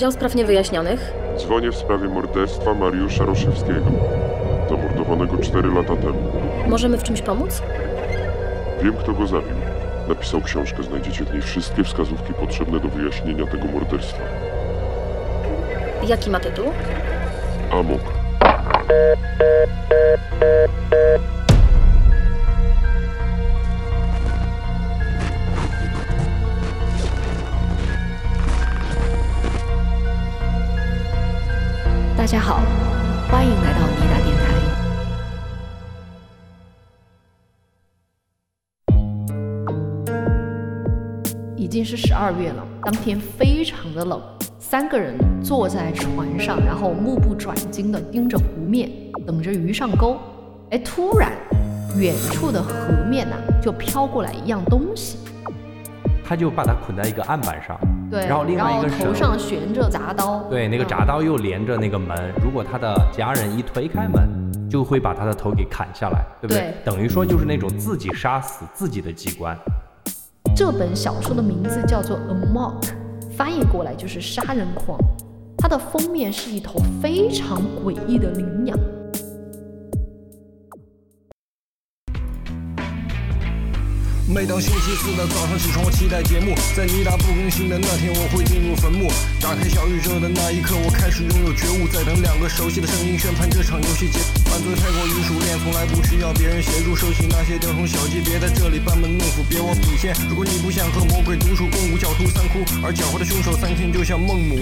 Dział Spraw Niewyjaśnionych. Dzwonię w sprawie morderstwa Mariusza Roszewskiego, zamordowanego 4 lata temu. Możemy w czymś pomóc? Wiem, kto go zabił. Napisał książkę, znajdziecie w niej wszystkie wskazówki potrzebne do wyjaśnienia tego morderstwa. Jaki ma tytuł? Amok. 二月了，当天非常的冷，三个人坐在船上，然后目不转睛的盯着湖面，等着鱼上钩。哎，突然，远处的河面呐、就飘过来一样东西，他就把它捆在一个案板上，对，然后另外一个头上悬着铡刀，对，那个嗯铡刀又连着那个门，如果他的家人一推开门，就会把他的头给砍下来，对不对？对等于说就是那种自己杀死自己的机关。这本小说的名字叫做《A Mock》，翻译过来就是杀人狂。它的封面是一头非常诡异的羚羊。每当星期四的早上起床，我期待节目。在你达不更新的那天，我会进入坟墓。打开小宇宙的那一刻，我开始拥有觉悟。在等两个熟悉的声音宣判这场游戏结束。犯罪太过于熟练，从来不需要别人协助。收起那些雕虫小技，别在这里班门弄斧，别我底线。如果你不想和魔鬼独处共舞，狡兔三窟，而狡猾的凶手三天就像孟母。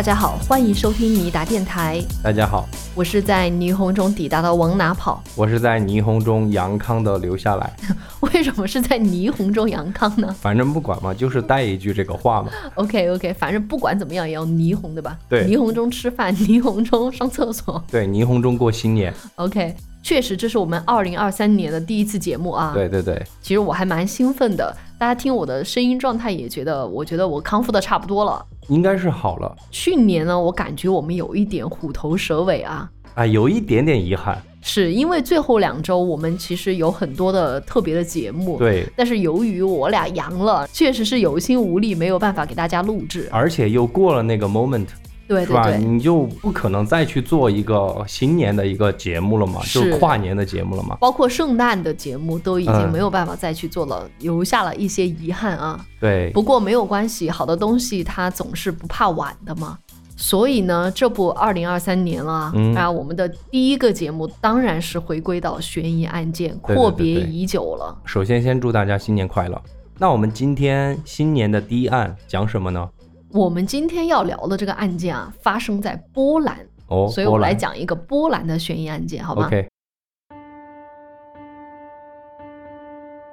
大家好，欢迎收听尼达电台，大家好，我是在霓虹中抵达的往哪跑？我是在霓虹中阳康的留下来，为什么是在霓虹中阳康呢反正不管嘛，就是带一句这个话嘛。？OK OK，反正不管怎么样也要霓虹的吧？对霓虹中吃饭，霓虹中上厕所。对，霓虹中过新年。OK，确实这是我们二零二三年的第一次节目啊。对对对，其实我还蛮兴奋的，大家听我的声音状态也觉得，我觉得我康复的差不多了。应该是好了。去年呢，我感觉我们有一点虎头蛇尾啊，啊，有一点点遗憾。是因为最后两周我们其实有很多的特别的节目，。对，但是由于我俩阳了，确实是有心无力，没有办法给大家录制。而且又过了那个 moment？对对对，你就不可能再去做一个新年的一个节目了嘛，就跨年的节目了嘛。包括圣诞的节目都已经嗯没有办法再去做了，留下了一些遗憾啊。对，不过没有关系，好的东西它总是不怕晚的嘛。所以呢，这不二零二三年了，嗯啊，我们的第一个节目当然是回归到悬疑案件，对对阔别已久了。首先先祝大家新年快乐。那我们今天新年的第一案讲什么呢？我们今天要聊的这个案件啊，发生在波兰，哦，所以我来讲一个波兰的悬疑案件，好吗 OK，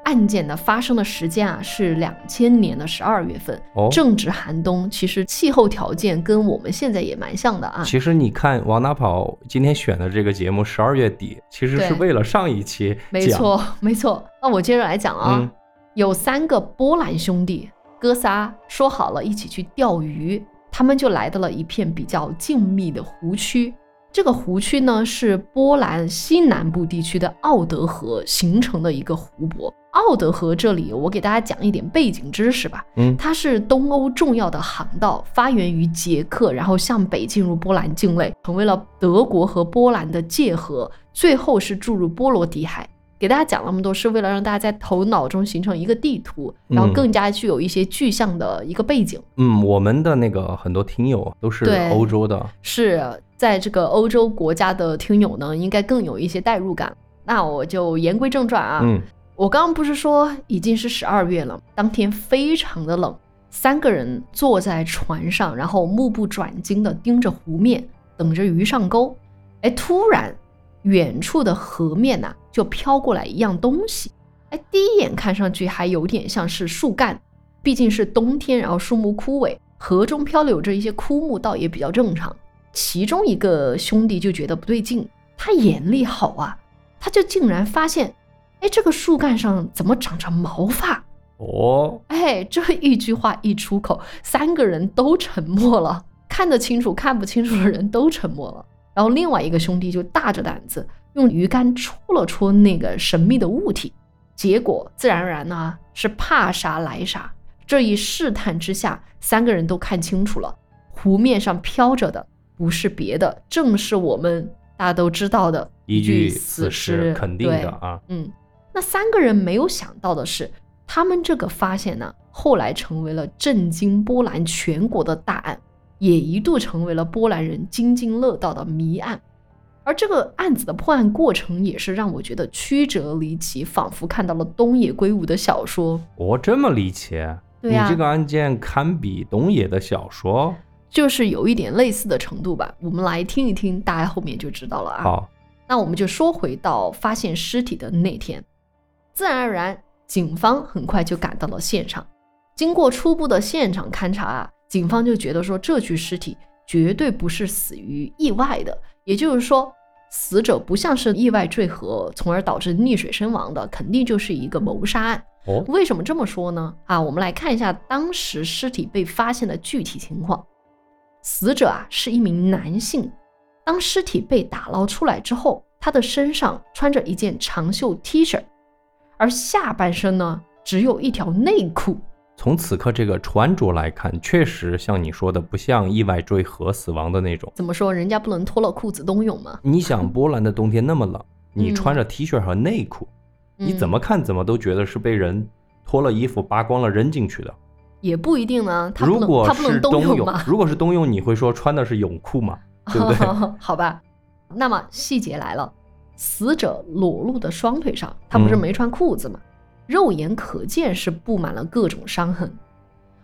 案件的发生的时间啊是两千年的十二月份，哦正值寒冬，其实气候条件跟我们现在也蛮像的啊。其实你看往哪跑今天选的这个节目，十二月底其实是为了上一期。没错，没错。那我接着来讲啊，嗯有三个波兰兄弟哥仨说好了一起去钓鱼，他们就来到了一片比较静谧的湖区。这个湖区呢是波兰西南部地区的奥德河形成的一个湖泊。奥德河这里，我给大家讲一点背景知识吧。嗯它是东欧重要的航道，发源于捷克，然后向北进入波兰境内，成为了德国和波兰的界河，最后是注入波罗的海。给大家讲那么多，是为了让大家在头脑中形成一个地图，然后嗯更加具有一些具象的一个背景。嗯，我们的那个很多听友都是对欧洲的，是在这个欧洲国家的听友呢，应该更有一些代入感。那我就言归正传啊，嗯，我刚刚不是说已经是十二月了，当天非常的冷，三个人坐在船上，然后目不转睛的盯着湖面，等着鱼上钩。哎，突然，远处的河面呐、就飘过来一样东西。哎，第一眼看上去还有点像是树干，毕竟是冬天，然后树木枯萎，河中漂流着一些枯木，倒也比较正常。其中一个兄弟就觉得不对劲，他眼力好啊，他就竟然发现，哎，这个树干上怎么长着毛发？哦，哎，这一句话一出口，三个人都沉默了，看得清楚、看不清楚的人都沉默了。然后另外一个兄弟就大着胆子用鱼竿戳了戳那个神秘的物体，结果自然而然呢是怕啥来啥，这一试探之下，三个人都看清楚了，湖面上飘着的不是别的，正是我们大家都知道的一具死尸肯定的啊。嗯，那三个人没有想到的是，他们这个发现呢，后来成为了震惊波兰全国的大案，也一度成为了波兰人津津乐道的谜案。而这个案子的破案过程也是让我觉得曲折离奇，仿佛看到了东野圭吾的小说。哦，这么离奇？对呀你这个案件堪比东野的小说。就是有一点类似的程度吧，我们来听一听，大家后面就知道了啊。好，那我们就说回到发现尸体的那天，自然而然，警方很快就赶到了现场。经过初步的现场勘查啊，警方就觉得说这具尸体绝对不是死于意外的，也就是说，死者不像是意外坠河，从而导致溺水身亡的，肯定就是一个谋杀案。哦，为什么这么说呢？啊，我们来看一下当时尸体被发现的具体情况。死者啊是一名男性，当尸体被打捞出来之后，他的身上穿着一件长袖 T 恤，而下半身呢只有一条内裤。从此刻这个穿着来看，确实像你说的，不像意外坠河死亡的那种。怎么说？人家不能脱了裤子冬泳吗？你想，波兰的冬天那么冷，你嗯穿着 T 恤和内裤，你怎嗯么看怎么都觉得是被人脱了衣服扒光了扔进去的。也不一定呢？如果是冬泳如果是冬泳，你会说穿的是泳裤吗？对不对？好吧，那么细节来了，死者裸露的双腿上，他不是嗯没穿裤子吗？肉眼可见是布满了各种伤痕，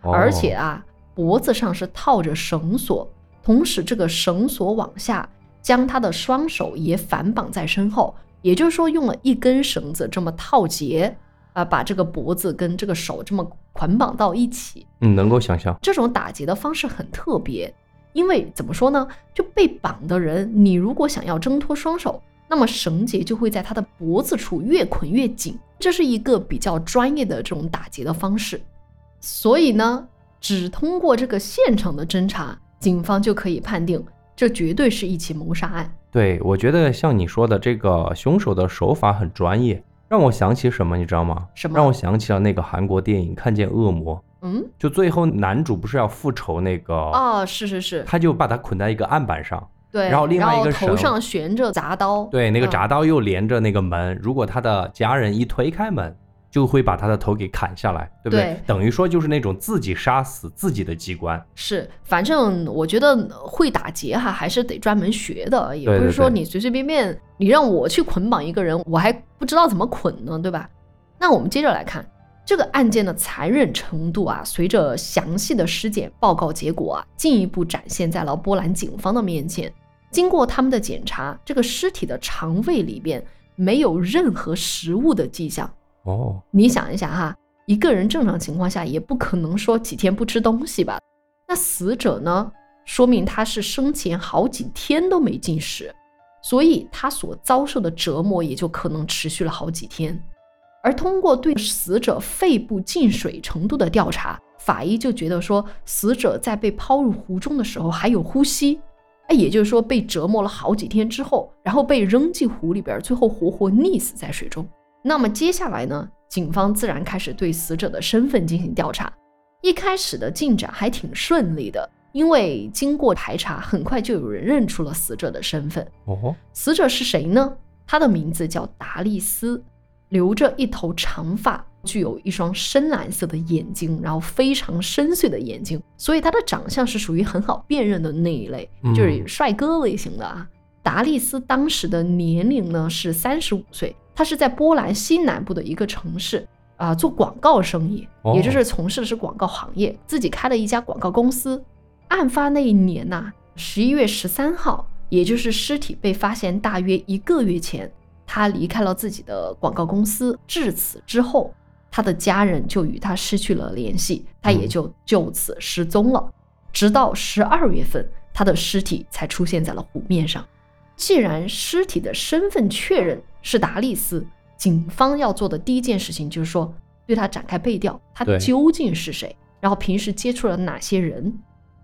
哦而且啊，脖子上是套着绳索，同时这个绳索往下将他的双手也反绑在身后，也就是说用了一根绳子这么套结啊，把这个脖子跟这个手这么捆绑到一起。嗯，能够想象。这种打结的方式很特别，因为怎么说呢？就被绑的人，你如果想要挣脱双手，那么绳结就会在他的脖子处越捆越紧，这是一个比较专业的这种打结的方式。所以呢，只通过这个现场的侦查，警方就可以判定这绝对是一起谋杀案。对，我觉得像你说的，这个凶手的手法很专业，让我想起什么，你知道吗？什么让我想起了那个韩国电影《看见恶魔》，嗯，就最后男主不是要复仇那个，哦，是是是，他就把他捆在一个案板上，对。然后另外一个头上悬着铡刀，对，那个嗯铡刀又连着那个门，如果他的家人一推开门，就会把他的头给砍下来，对不对？对等于说就是那种自己杀死自己的机关。是，反正我觉得会打劫哈，还是得专门学的，也不是说你随随便便，你让我去捆绑一个人，我还不知道怎么捆呢，对吧？那我们接着来看这个案件的残忍程度啊，随着详细的尸检报告结果啊，进一步展现在了波兰警方的面前。经过他们的检查，这个尸体的肠胃里边没有任何食物的迹象。哦，你想一下哈，一个人正常情况下也不可能说几天不吃东西吧？那死者呢，说明他是生前好几天都没进食，所以他所遭受的折磨也就可能持续了好几天。而通过对死者肺部进水程度的调查，法医就觉得说，死者在被抛入湖中的时候还有呼吸，哎，也就是说被折磨了好几天之后，然后被扔进湖里边，最后活活溺死在水中。那么接下来呢，警方自然开始对死者的身份进行调查。一开始的进展还挺顺利的，因为经过排查，很快就有人认出了死者的身份。哦，死者是谁呢？他的名字叫达利斯，留着一头长发，具有一双深蓝色的眼睛，然后非常深邃的眼睛，所以他的长相是属于很好辨认的那一类，嗯就是帅哥类型的啊。达利斯当时的年龄呢是三十五岁，他是在波兰西南部的一个城市啊、做广告生意，哦也就是从事的是广告行业，自己开了一家广告公司。案发那一年呐、十一月十三号，也就是尸体被发现大约一个月前，他离开了自己的广告公司。至此之后，他的家人就与他失去了联系，他也嗯就就此失踪了。直到十二月份，他的尸体才出现在了湖面上。既然尸体的身份确认是达利斯，警方要做的第一件事情就是说对他展开背调，他究竟是谁，然后平时接触了哪些人。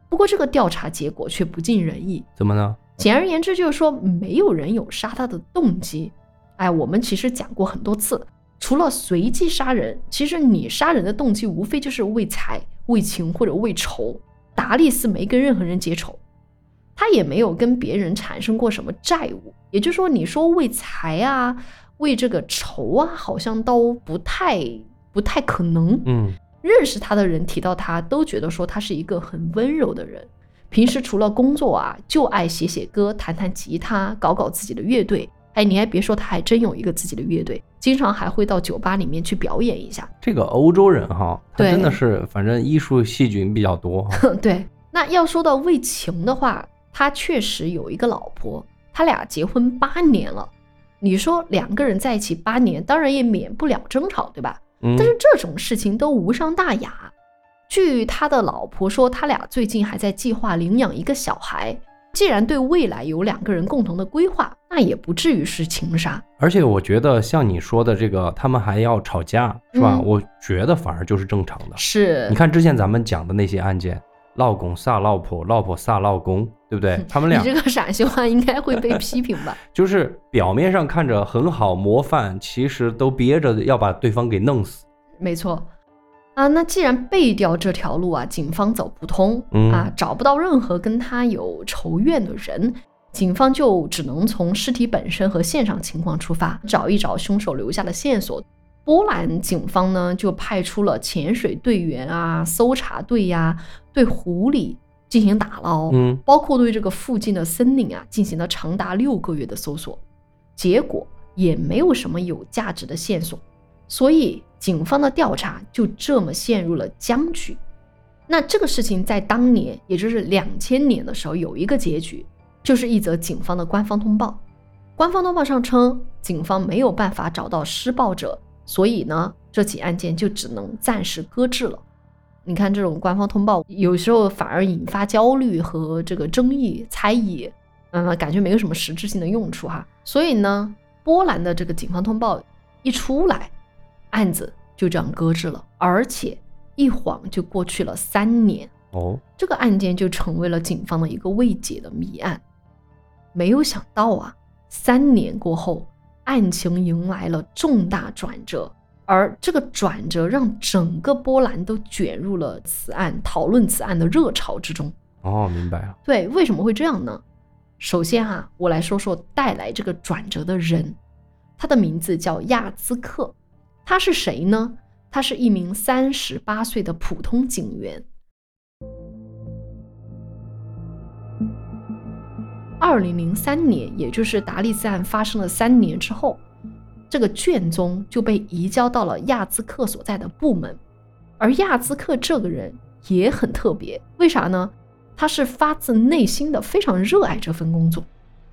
不过这个调查结果却不尽人意，怎么呢？简而言之就是说没有人有杀他的动机。哎，我们其实讲过很多次，除了随机杀人，其实你杀人的动机无非就是为财、为情或者为仇。达利斯没跟任何人结仇，他也没有跟别人产生过什么债务。也就是说，你说为财啊，为这个仇啊，好像都不太不太可能。嗯，认识他的人提到他，都觉得说他是一个很温柔的人。平时除了工作啊，就爱写写歌、弹弹吉他、搞搞自己的乐队。哎，你还别说，他还真有一个自己的乐队，经常还会到酒吧里面去表演一下。这个欧洲人哈，他对真的是，反正艺术细菌比较多哈。对，那要说到为情的话，他确实有一个老婆，他俩结婚八年了。你说两个人在一起八年，当然也免不了争吵，对吧？嗯但是这种事情都无伤大雅。据他的老婆说，他俩最近还在计划领养一个小孩。既然对未来有两个人共同的规划，那也不至于是情杀。而且我觉得像你说的这个，他们还要吵架，是吧？嗯我觉得反而就是正常的。是你看之前咱们讲的那些案件，老公杀老婆，老婆杀老公，对不对？他们俩你这个陕西话应该会被批评吧？就是表面上看着很好模范，其实都憋着要把对方给弄死。没错，啊，那既然背调这条路啊，警方走不通，嗯。啊，找不到任何跟他有仇怨的人，警方就只能从尸体本身和现场情况出发，找一找凶手留下的线索。波兰警方呢，就派出了潜水队员啊、搜查队呀、对湖里进行打捞，嗯。包括对这个附近的森林啊进行了长达六个月的搜索，结果也没有什么有价值的线索，所以警方的调查就这么陷入了僵局。那这个事情在当年，也就是两千年的时候，有一个结局，就是一则警方的官方通报。官方通报上称，警方没有办法找到施暴者，所以呢，这起案件就只能暂时搁置了。你看，这种官方通报有时候反而引发焦虑和这个争议、猜疑，嗯，感觉没有什么实质性的用处哈。所以呢，波兰的这个警方通报一出来，案子就这样搁置了，而且一晃就过去了三年，哦，这个案件就成为了警方的一个未解的谜案。没有想到啊，三年过后，案情迎来了重大转折，而这个转折让整个波兰都卷入了此案讨论此案的热潮之中。哦，明白了。对，为什么会这样呢？首先啊，我来说说带来这个转折的人，他的名字叫亚兹克，他是谁呢？他是一名三十八岁的普通警员。二零零三年，也就是达利斯案发生了三年之后，这个卷宗就被移交到了亚兹克所在的部门。而亚兹克这个人也很特别，为啥呢？他是发自内心的非常热爱这份工作。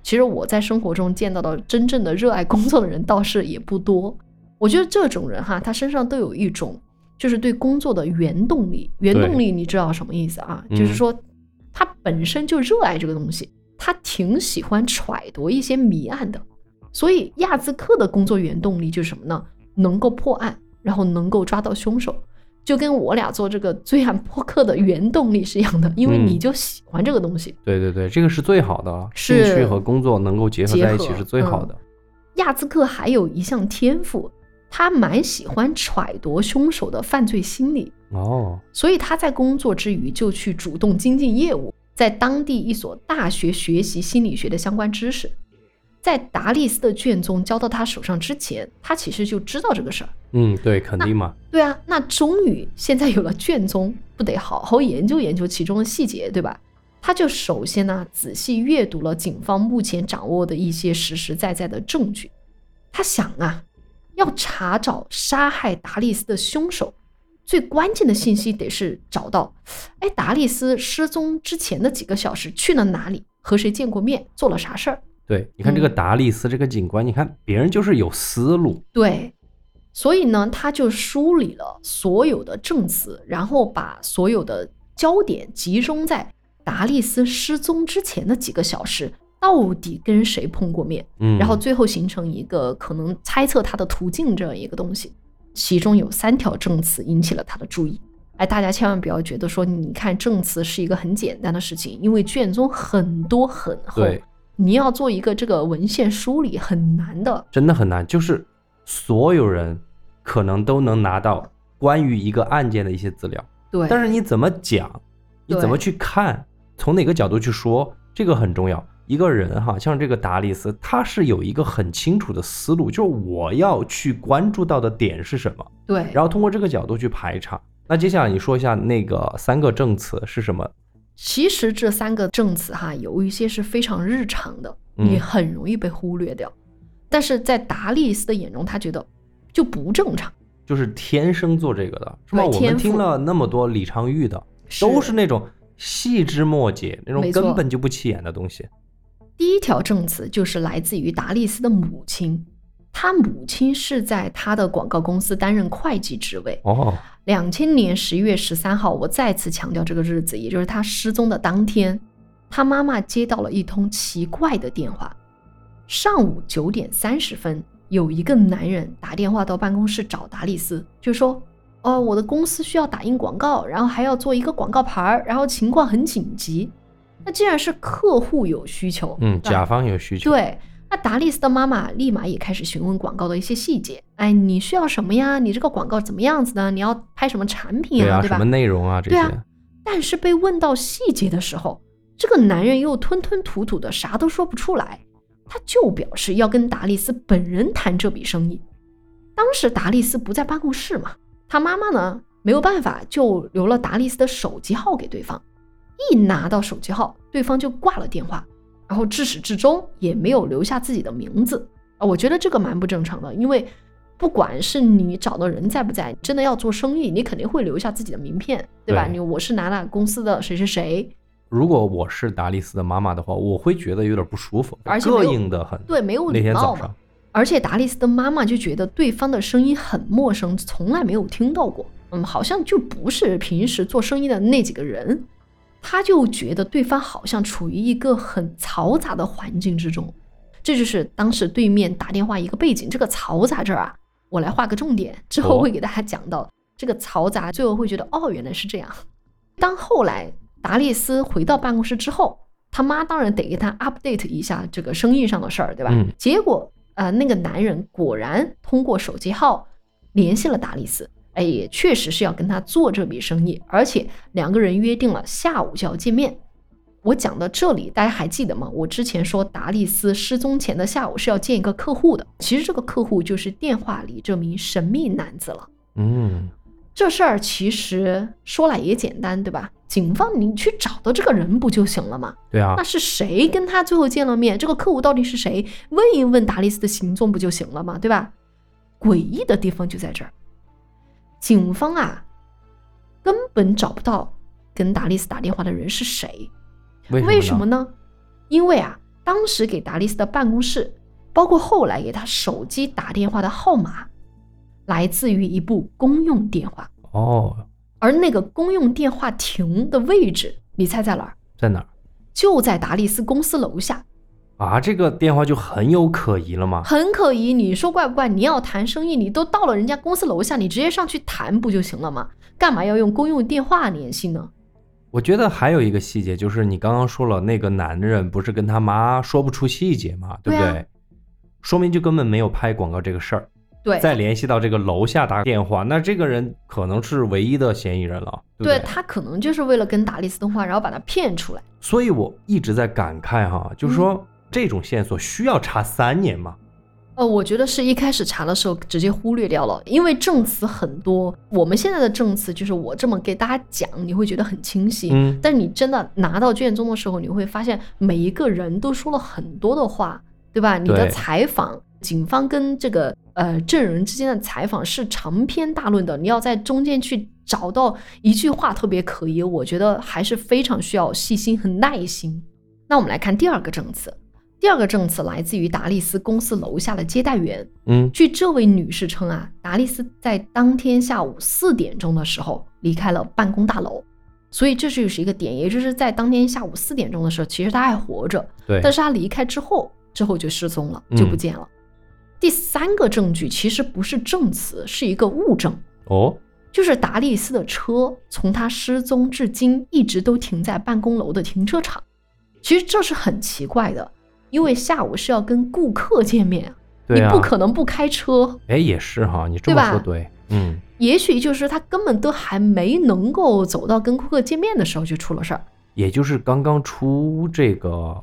其实我在生活中见到的真正的热爱工作的人倒是也不多。我觉得这种人哈，他身上都有一种就是对工作的原动力。原动力你知道什么意思啊？嗯就是说他本身就热爱这个东西，他挺喜欢揣度一些谜案的。所以亚兹克的工作原动力就是什么呢？能够破案，然后能够抓到凶手。就跟我俩做这个罪案播客的原动力是一样的，因为嗯你就喜欢这个东西。对对对，这个是最好的，兴趣和工作能够结合在一起是最好的。亚兹克还有一项天赋，他蛮喜欢揣度凶手的犯罪心理，哦，所以他在工作之余就去主动精进业务，在当地一所大学学习心理学的相关知识。在达利斯的卷宗交到他手上之前，他其实就知道这个事儿。嗯，对，肯定嘛。对啊，那终于现在有了卷宗，不得好好研究研究其中的细节，对吧？他就首先呢仔细阅读了警方目前掌握的一些实实在在的证据。他想啊，要查找杀害达利斯的凶手，最关键的信息得是找到，哎，达利斯失踪之前的几个小时去了哪里，和谁见过面，做了啥事儿。对，你看这个嗯达利斯这个警官，你看别人就是有思路。对，所以呢，他就梳理了所有的证词，然后把所有的焦点集中在达利斯失踪之前的几个小时，到底跟谁碰过面，嗯，然后最后形成一个可能猜测他的途径这样一个东西。其中有三条证词引起了他的注意。哎，大家千万不要觉得说，你看证词是一个很简单的事情，因为卷宗很多很厚，对，你要做一个这个文献梳理很难的。真的很难，就是所有人可能都能拿到关于一个案件的一些资料。对，但是你怎么讲，你怎么去看，从哪个角度去说，这个很重要。一个人哈，像这个达利斯，他是有一个很清楚的思路，就是我要去关注到的点是什么，对，然后通过这个角度去排查。那接下来你说一下那个三个证词是什么？其实这三个证词哈，有一些是非常日常的，嗯你很容易被忽略掉。但是在达利斯的眼中，他觉得就不正常，就是天生做这个的，是吗？我们听了那么多李昌钰的，都是那种细枝末节，那种根本就不起眼的东西。第一条证词就是来自于达利斯的母亲，他母亲是在他的广告公司担任会计职位。哦，两千年十一月十三号，我再次强调这个日子，也就是他失踪的当天，他妈妈接到了一通奇怪的电话。上午九点三十分，有一个男人打电话到办公室找达利斯，就说：“哦，我的公司需要打印广告，然后还要做一个广告牌儿，然后情况很紧急。”那既然是客户有需求，嗯，甲方有需求，对，那达利斯的妈妈立马也开始询问广告的一些细节。哎，你需要什么呀？你这个广告怎么样子呢？你要拍什么产品对啊，对吧什么？内容啊这些，对啊但是被问到细节的时候，这个男人又吞吞吐吐的，啥都说不出来。他就表示要跟达利斯本人谈这笔生意。当时达利斯不在办公室嘛，他妈妈呢没有办法，就留了达利斯的手机号给对方。一拿到手机号，对方就挂了电话，然后至始至终也没有留下自己的名字啊。我觉得这个蛮不正常的，因为不管是你找的人在不在，真的要做生意，你肯定会留下自己的名片，对吧？对你我是哪哪公司的谁谁谁，如果我是达利斯的妈妈的话，我会觉得有点不舒服，膈而且膈应的很。对，没有那礼貌嘛天早上。，而且达利斯的妈妈就觉得对方的声音很陌生，从来没有听到过，嗯，好像就不是平时做生意的那几个人。他就觉得对方好像处于一个很嘈杂的环境之中，这就是当时对面打电话一个背景。这个嘈杂这儿啊，我来画个重点，之后哦会给大家讲到、这个嘈杂，最后会觉得哦，原来是这样。当后来达利斯回到办公室之后，他妈当然得给他 update 一下这个生意上的事儿，对吧？嗯结果呃，那个男人果然通过手机号联系了达利斯，哎，也确实是要跟他做这笔生意，而且两个人约定了下午就要见面。我讲到这里，大家还记得吗？我之前说达利斯失踪前的下午是要见一个客户的，其实这个客户就是电话里这名神秘男子了。嗯，这事儿其实说来也简单，对吧？警方你去找到这个人不就行了吗？对啊那，是谁跟他最后见了面？这个客户到底是谁？问一问达利斯的行踪不就行了吗？对吧？诡异的地方就在这儿，警方啊根本找不到跟达利斯打电话的人是谁。为为什么呢？呢？因为啊，当时给达利斯的办公室，包括后来给他手机打电话的号码，来自于一部公用电话，哦，而那个公用电话亭的位置，你猜在哪儿？在哪儿就在达利斯公司楼下，啊？这个电话就很有可疑了嘛。很可疑。你说怪不怪？你要谈生意，你都到了人家公司楼下，你直接上去谈不就行了吗？干嘛要用公用电话联系呢？我觉得还有一个细节，就是你刚刚说了，那个男人不是跟他妈说不出细节嘛，对不对啊？说明就根本没有拍广告这个事儿。对，再联系到这个楼下打电话，那这个人可能是唯一的嫌疑人了？对他可能就是为了跟达利斯通话，然后把他骗出来。所以我一直在感慨哈，就是说、这种线索需要查三年吗？呃，我觉得是一开始查的时候直接忽略掉了，因为证词很多。我们现在的证词就是我这么给大家讲，你会觉得很清晰。嗯但你真的拿到卷宗的时候，你会发现每一个人都说了很多的话，对吧？你的采访，警方跟这个呃证人之间的采访是长篇大论的，你要在中间去找到一句话特别可疑，我觉得还是非常需要细心和耐心。那我们来看第二个证词。第二个证词来自于达利斯公司楼下的接待员，嗯，据这位女士称啊，达利斯在当天下午四点钟的时候离开了办公大楼，所以这就是一个点，也就是在当天下午四点钟的时候，其实他还活着，对，但是他离开之后，之后就失踪了，就不嗯见了。第三个证据其实不是证词，是一个物证，哦，就是达利斯的车从他失踪至今一直都停在办公楼的停车场。其实这是很奇怪的，因为下午是要跟顾客见面啊，对啊你不可能不开车。哎，也是哈，你这么说对，嗯，也许就是他根本都还没能够走到跟顾客见面的时候就出了事儿。也就是刚刚出这个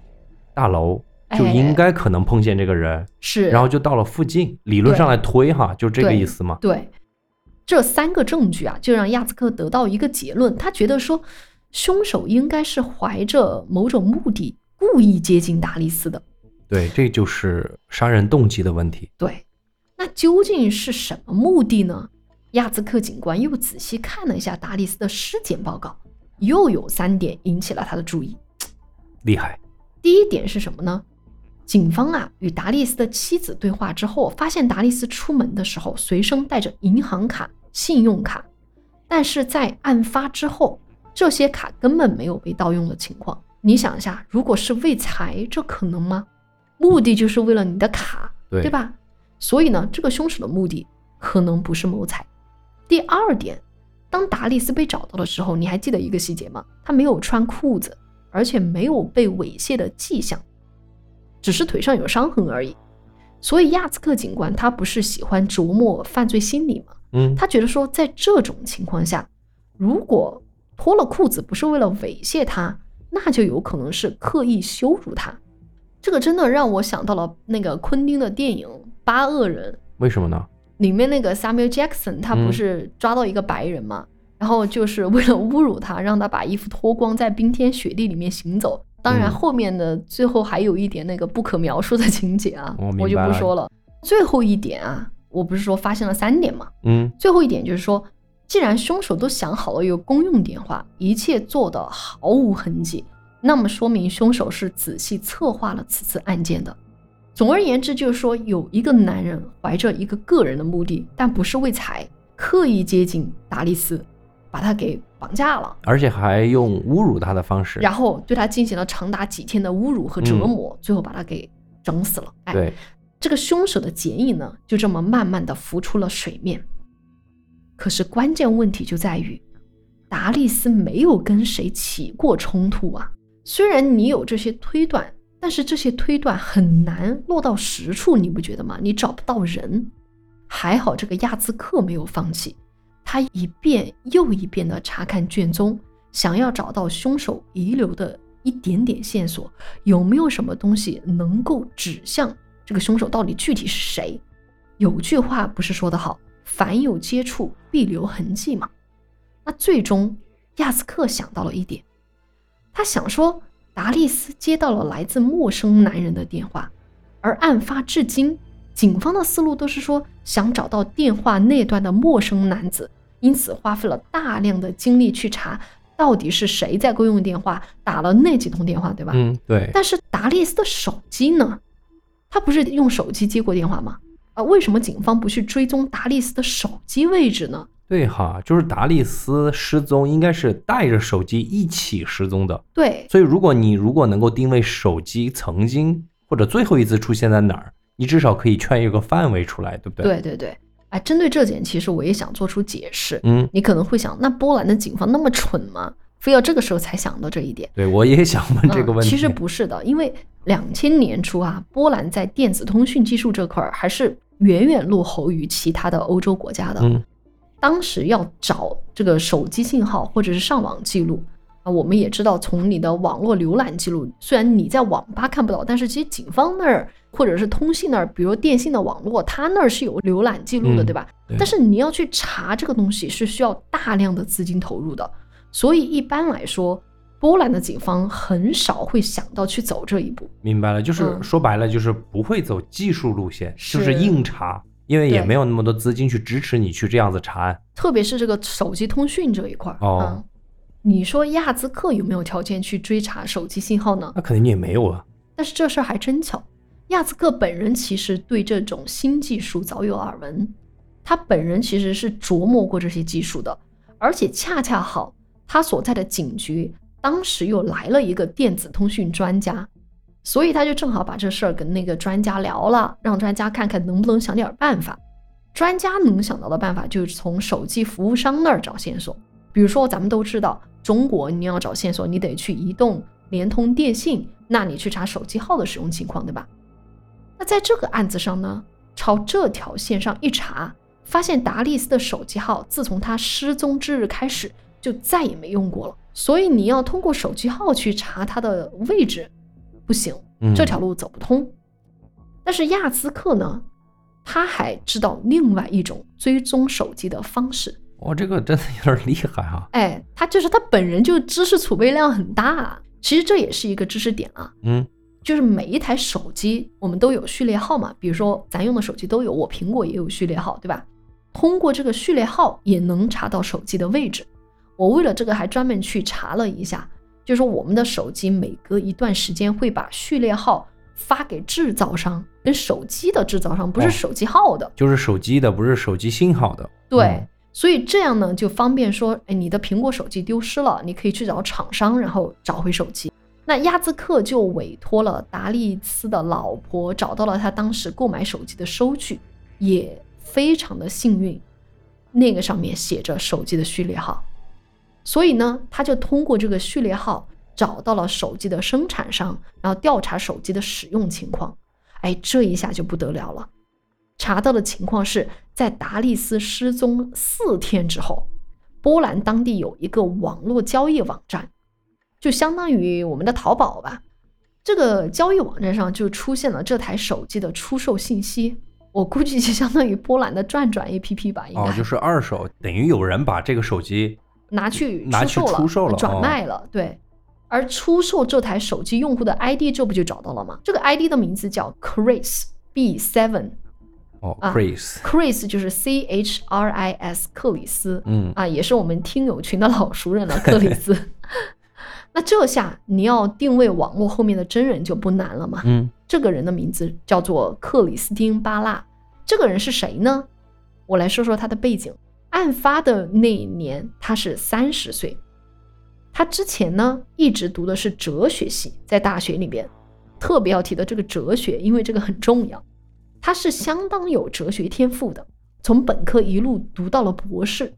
大楼，就哎应该可能碰见这个人，是，然后就到了附近，理论上来推哈，就这个意思嘛。对，这三个证据啊，就让亚兹克得到一个结论，他觉得说，凶手应该是怀着某种目的，故意接近达利斯的。对，这就是杀人动机的问题。对，那究竟是什么目的呢？亚兹克警官又仔细看了一下达利斯的尸检报告，又有三点引起了他的注意。厉害，第一点是什么呢？警方啊与达利斯的妻子对话之后，发现达利斯出门的时候随身带着银行卡、信用卡，但是在案发之后，这些卡根本没有被盗用的情况。你想一下，如果是为财，这可能吗？目的就是为了你的卡，对对吧？所以呢，这个凶手的目的可能不是谋财。第二点，当达利斯被找到的时候，你还记得一个细节吗？他没有穿裤子，而且没有被猥亵的迹象，只是腿上有伤痕而已。所以亚兹克警官他不是喜欢琢磨犯罪心理吗？嗯，他觉得说，在这种情况下，如果脱了裤子不是为了猥亵他，那就有可能是刻意羞辱他。这个真的让我想到了那个昆汀的电影《八恶人》，为什么呢？里面那个 Samuel Jackson，他不嗯是抓到一个白人嘛，然后就是为了侮辱他，让他把衣服脱光，在冰天雪地里面行走。当然，嗯后面的最后还有一点那个不可描述的情节啊，我我就不说了。最后一点啊，我不是说发现了三点嘛，嗯，最后一点就是说，既然凶手都想好了有公用电话，一切做得毫无痕迹，那么说明凶手是仔细策划了此次案件的。总而言之，就是说有一个男人怀着一个个人的目的，但不是为财，刻意接近达利斯，把他给绑架了，而且还用侮辱他的方式。然后对他进行了长达几天的侮辱和折磨，最后把他给整死了。哎，对，这个凶手的剪影呢，就这么慢慢的浮出了水面。可是关键问题就在于，达利斯没有跟谁起过冲突啊。虽然你有这些推断，但是这些推断很难落到实处，你不觉得吗？你找不到人。还好这个亚兹克没有放弃，他一遍又一遍的查看卷宗，想要找到凶手遗留的一点点线索，有没有什么东西能够指向这个凶手到底具体是谁？有句话不是说得好，凡有接触必留痕迹嘛。那最终亚斯克想到了一点，他想说达利斯接到了来自陌生男人的电话，而案发至今，警方的思路都是说想找到电话那端的陌生男子，因此花费了大量的精力去查到底是谁在公用电话打了那几通电话，对吧？嗯，对，但是达利斯的手机呢？他不是用手机接过电话吗？啊，为什么警方不去追踪达利斯的手机位置呢？对哈，就是达利斯失踪应该是带着手机一起失踪的。对，所以，如果你如果能够定位手机曾经或者最后一次出现在哪儿，你至少可以圈一个范围出来，对不对？，对对对。哎，针对这点，其实我也想做出解释。嗯，你可能会想，那波兰的警方那么蠢吗？非要这个时候才想到这一点？对我也想问这个问题。嗯。其实不是的，因为两千年初啊，波兰在电子通讯技术这块儿还是远远落后于其他的欧洲国家的。嗯，当时要找这个手机信号或者是上网记录啊，我们也知道从你的网络浏览记录，虽然你在网吧看不到，但是其实警方那儿或者是通信那儿，比如电信的网络，它那儿是有浏览记录的，嗯对吧？但是你要去查这个东西是需要大量的资金投入的，所以一般来说，波兰的警方很少会想到去走这一步。明白了，就是嗯说白了，就是不会走技术路线，就是是硬查，因为也没有那么多资金去支持你去这样子查案。特别是这个手机通讯这一块儿哦嗯，你说亚兹克有没有条件去追查手机信号呢？那肯定也没有啊。但是这事儿还真巧，亚兹克本人其实对这种新技术早有耳闻，他本人其实是琢磨过这些技术的，而且恰恰好他所在的警局当时又来了一个电子通讯专家，所以他就正好把这事儿跟那个专家聊了，让专家看看能不能想点办法。专家能想到的办法就是从手机服务商那儿找线索，比如说咱们都知道，中国你要找线索，你得去移动、联通、电信，那你去查手机号的使用情况，对吧？那在这个案子上呢，朝这条线上一查，发现达利斯的手机号自从他失踪之日开始就再也没用过了。所以你要通过手机号去查它的位置，不行，嗯这条路走不通。但是亚兹克呢，他还知道另外一种追踪手机的方式。哇，这个真的有点厉害啊、哎，他就是他本人就知识储备量很大啊，其实这也是一个知识点啊。嗯，就是每一台手机我们都有序列号嘛，比如说咱用的手机都有，我苹果也有序列号，对吧？通过这个序列号也能查到手机的位置。我为了这个还专门去查了一下，就是说我们的手机每隔一段时间会把序列号发给制造商，跟手机的制造商，不是哦手机号的。就是手机的，不是手机信号的。对，嗯所以这样呢就方便说，哎，你的苹果手机丢失了，你可以去找厂商，然后找回手机。那亚兹克就委托了达利斯的老婆，找到了他当时购买手机的收据，也非常的幸运，那个上面写着手机的序列号，所以呢，他就通过这个序列号找到了手机的生产商，然后调查手机的使用情况。哎，这一下就不得了了。查到的情况是在达利斯失踪四天之后，波兰当地有一个网络交易网站，就相当于我们的淘宝吧。这个交易网站上就出现了这台手机的出售信息，我估计就相当于波兰的转转 APP 吧，应该、哦，就是二手，等于有人把这个手机拿去出售了，出售了转哦卖了，对。而出售这台手机用户的 ID，这不就找到了吗？这个 ID 的名字叫 Chris B Seven。哦啊，Chris，Chris 就是 C H R I S 克里斯，嗯啊，也是我们听友群的老熟人了，克里斯。那这下你要定位网络后面的真人就不难了嘛？嗯，这个人的名字叫做克里斯汀·巴拉。这个人是谁呢？我来说说他的背景。案发的那一年，他是三十岁。他之前呢一直读的是哲学系，在大学里边，特别要提的这个哲学，因为这个很重要。他是相当有哲学天赋的，从本科一路读到了博士。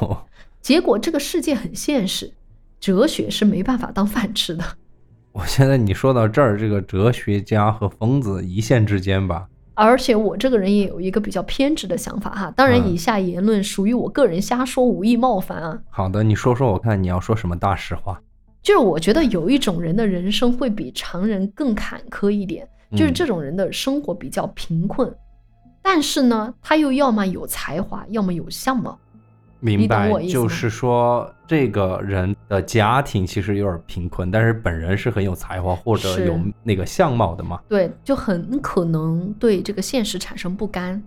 哦，结果这个世界很现实，哲学是没办法当饭吃的。我现在你说到这儿，这个哲学家和疯子一线之间吧，而且我这个人也有一个比较偏执的想法哈，当然嗯以下言论属于我个人瞎说，无意冒犯啊。好的，你说说我看你要说什么大实话。就是我觉得有一种人的人生会比常人更坎坷一点，就是嗯这种人的生活比较贫困，但是呢，他又要么有才华，要么有相貌。明白我，意思吗就是说这个人的家庭其实有点贫困，但是本人是很有才华或者有那个相貌的嘛。对，就很可能对这个现实产生不甘。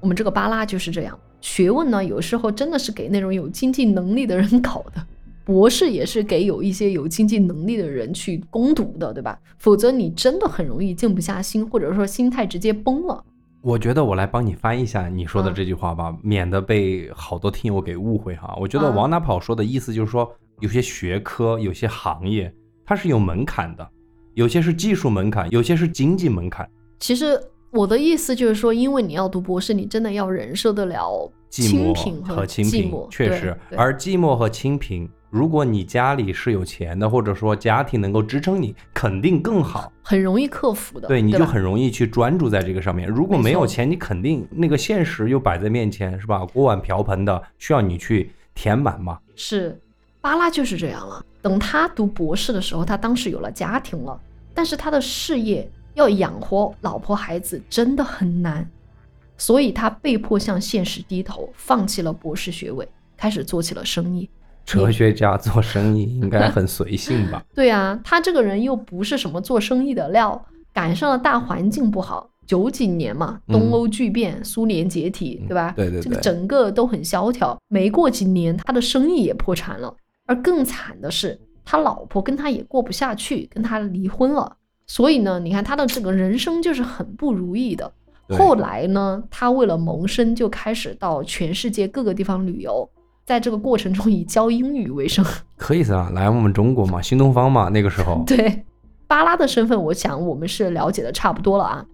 我们这个巴拉就是这样，学问呢，有时候真的是给那种有经济能力的人 搞的，博士也是给有一些有经济能力的人去攻读的，对吧？否则你真的很容易静不下心，或者说心态直接崩了。我觉得我来帮你翻译一下你说的啊这句话吧，免得被好多听友给误会哈。我觉得啊往哪跑说的意思就是说，有些学科、有些行业它是有门槛的，有些是技术门槛，有些是经济门槛。其实我的意思就是说，因为你要读博士，你真的要忍受得了寂清贫寞和清贫确实，而寂寞和清贫，如果你家里是有钱的，或者说家庭能够支撑你，肯定更好。很容易克服的。对，你就很容易去专注在这个上面。如果没有钱，你肯定那个现实又摆在面前，是吧？锅碗瓢盆的，需要你去填满嘛。是，巴拉就是这样了。等他读博士的时候，他当时有了家庭了，但是他的事业要养活老婆孩子真的很难，所以他被迫向现实低头，放弃了博士学位，开始做起了生意。哲学家做生意应该很随性吧？对啊，他这个人又不是什么做生意的料，赶上了大环境不好，九几年嘛，嗯东欧巨变，苏联解体，对吧？对对对这个整个都很萧条。没过几年，他的生意也破产了，而更惨的是，他老婆跟他也过不下去，跟他离婚了。所以呢，你看他的这个人生就是很不如意的。后来呢，他为了谋生，就开始到全世界各个地方旅游，在这个过程中以教英语为生。可以噻，来我们中国嘛，新东方嘛，那个时候。对，巴拉的身份，我想我们是了解的差不多了啊。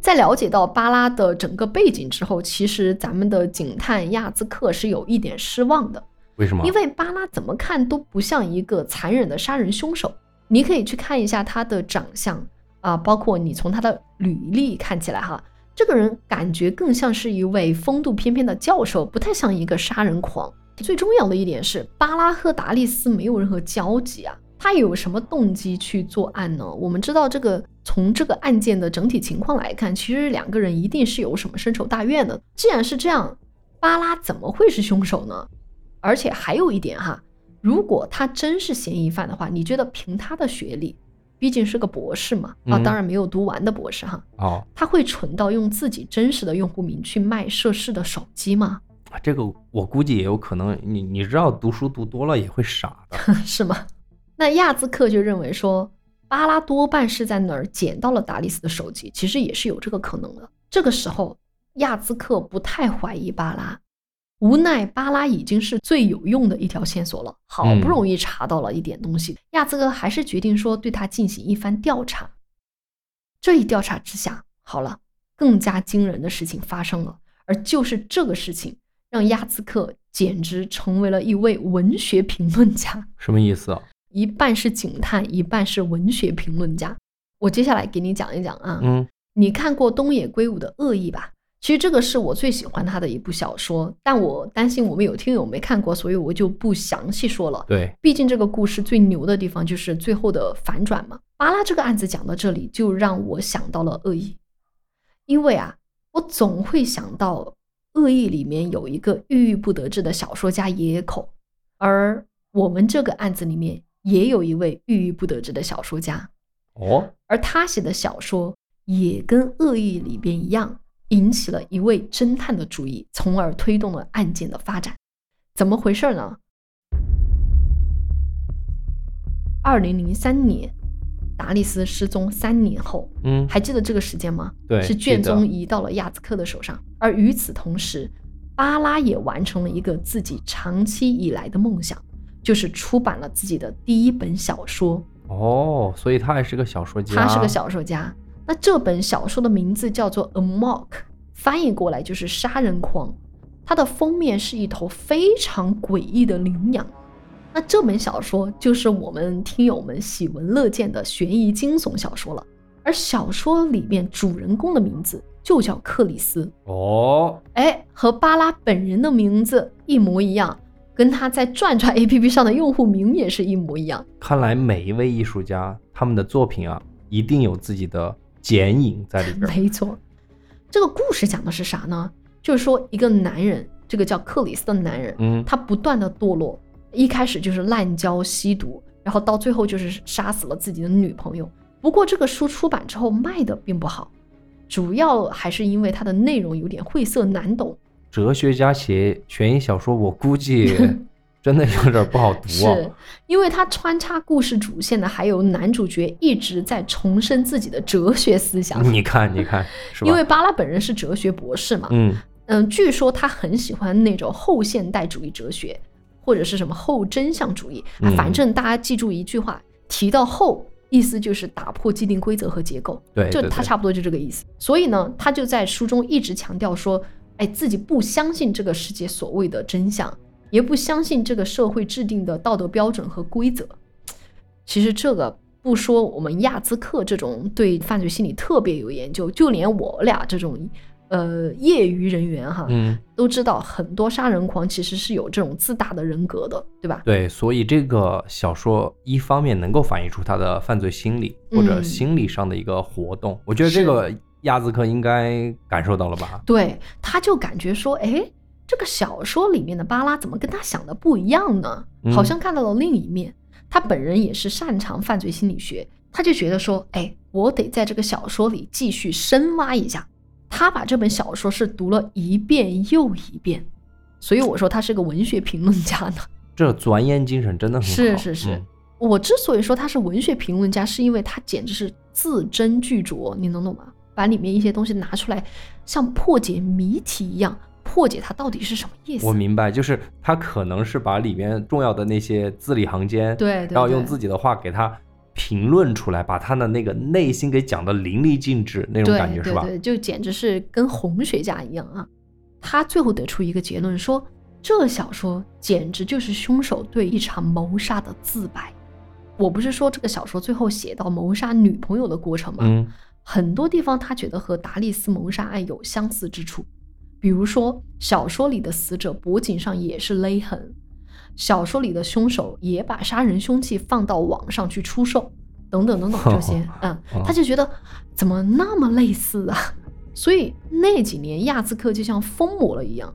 在了解到巴拉的整个背景之后，其实咱们的警探亚兹克是有一点失望的，为什么？因为巴拉怎么看都不像一个残忍的杀人凶手。你可以去看一下他的长相啊，包括你从他的履历看起来哈，这个人感觉更像是一位风度翩翩的教授，不太像一个杀人狂。最重要的一点是，巴拉和达利斯没有任何交集啊，他有什么动机去作案呢？我们知道，这个从这个案件的整体情况来看，其实两个人一定是有什么深仇大怨的。既然是这样，巴拉怎么会是凶手呢？而且还有一点哈，如果他真是嫌疑犯的话，你觉得凭他的学历，毕竟是个博士嘛，啊，嗯当然没有读完的博士哈，哦，他会蠢到用自己真实的用户名去卖涉事的手机吗？这个我估计也有可能，你你知道读书读多了也会傻的。是吗？那亚兹克就认为说，巴拉多半是在哪儿捡到了达利斯的手机，其实也是有这个可能的。这个时候，亚兹克不太怀疑巴拉，无奈巴拉已经是最有用的一条线索了，好不容易查到了一点东西，亚兹克还是决定说对他进行一番调查。这一调查之下，好了，更加惊人的事情发生了，而就是这个事情让亚兹克简直成为了一位文学评论家。什么意思啊？一半是警探，一半是文学评论家。我接下来给你讲一讲啊，嗯，你看过东野圭吾的《恶意》吧？其实这个是我最喜欢他的一部小说，但我担心我们有听友没看过，所以我就不详细说了。对，毕竟这个故事最牛的地方就是最后的反转嘛。巴拉这个案子讲到这里，就让我想到了恶意，因为啊，我总会想到恶意里面有一个郁郁不得志的小说家野口，而我们这个案子里面也有一位郁郁不得志的小说家，哦，而他写的小说也跟恶意里边一样，引起了一位侦探的注意，从而推动了案件的发展。怎么回事呢？二零零三年，达利斯失踪三年后，嗯，还记得这个时间吗？对是卷宗移到了亚兹克的手上，而与此同时，巴拉也完成了一个自己长期以来的梦想，就是出版了自己的第一本小说。哦，所以他还是个小说家。他是个小说家。那这本小说的名字叫做《A Mock》，翻译过来就是杀人狂。它的封面是一头非常诡异的羚羊。那这本小说就是我们听友们喜闻乐见的悬疑惊悚小说了。而小说里面主人公的名字就叫克里斯，哦，哎，和巴拉本人的名字一模一样，跟他在转转 APP 上的用户名也是一模一样。看来每一位艺术家他们的作品啊，一定有自己的剪影在里边。没错，这个故事讲的是啥呢？就是说一个男人，这个叫克里斯的男人，嗯，他不断的堕落，一开始就是滥交吸毒，然后到最后就是杀死了自己的女朋友。不过这个书出版之后卖的并不好，主要还是因为它的内容有点晦涩难懂。哲学家写悬疑小说，我估计 真的有点不好读啊是啊。因为它穿插故事主线的还有男主角一直在重申自己的哲学思想。你看，你看，是吧？因为巴拉本人是哲学博士嘛，嗯，嗯，据说他很喜欢那种后现代主义哲学，或者是什么后真相主义。啊嗯反正大家记住一句话，提到后，意思就是打破既定规则和结构。就对对对他差不多就这个意思。所以呢，他就在书中一直强调说，哎，自己不相信这个世界所谓的真相，也不相信这个社会制定的道德标准和规则。其实这个不说我们亚兹克这种对犯罪心理特别有研究，就连我俩这种呃业余人员哈，嗯，都知道很多杀人狂其实是有这种自大的人格的，对吧？对，所以这个小说一方面能够反映出他的犯罪心理或者嗯心理上的一个活动，我觉得这个亚兹克应该感受到了吧？对，他就感觉说，哎，这个小说里面的巴拉怎么跟他想的不一样呢？嗯好像看到了另一面。他本人也是擅长犯罪心理学，他就觉得说，哎，我得在这个小说里继续深挖一下。他把这本小说是读了一遍又一遍，所以我说他是个文学评论家呢。这钻研精神真的很好。是是是，嗯我之所以说他是文学评论家，是因为他简直是字斟句酌，你能懂吗？把里面一些东西拿出来，像破解谜题一样破解它到底是什么意思。我明白，就是他可能是把里面重要的那些字里行间，对对然后用自己的话给他评论出来，把他的那个内心给讲的淋漓尽致那种感觉，是吧？对对，就简直是跟红学家一样啊！他最后得出一个结论说，这小说简直就是凶手对一场谋杀的自白。我不是说这个小说最后写到谋杀女朋友的过程吗？嗯，很多地方他觉得和达利斯谋杀案有相似之处，比如说小说里的死者脖颈上也是勒痕，小说里的凶手也把杀人凶器放到网上去出售，等等等等这些，嗯，他就觉得怎么那么类似啊？所以那几年亚兹克就像疯魔了一样，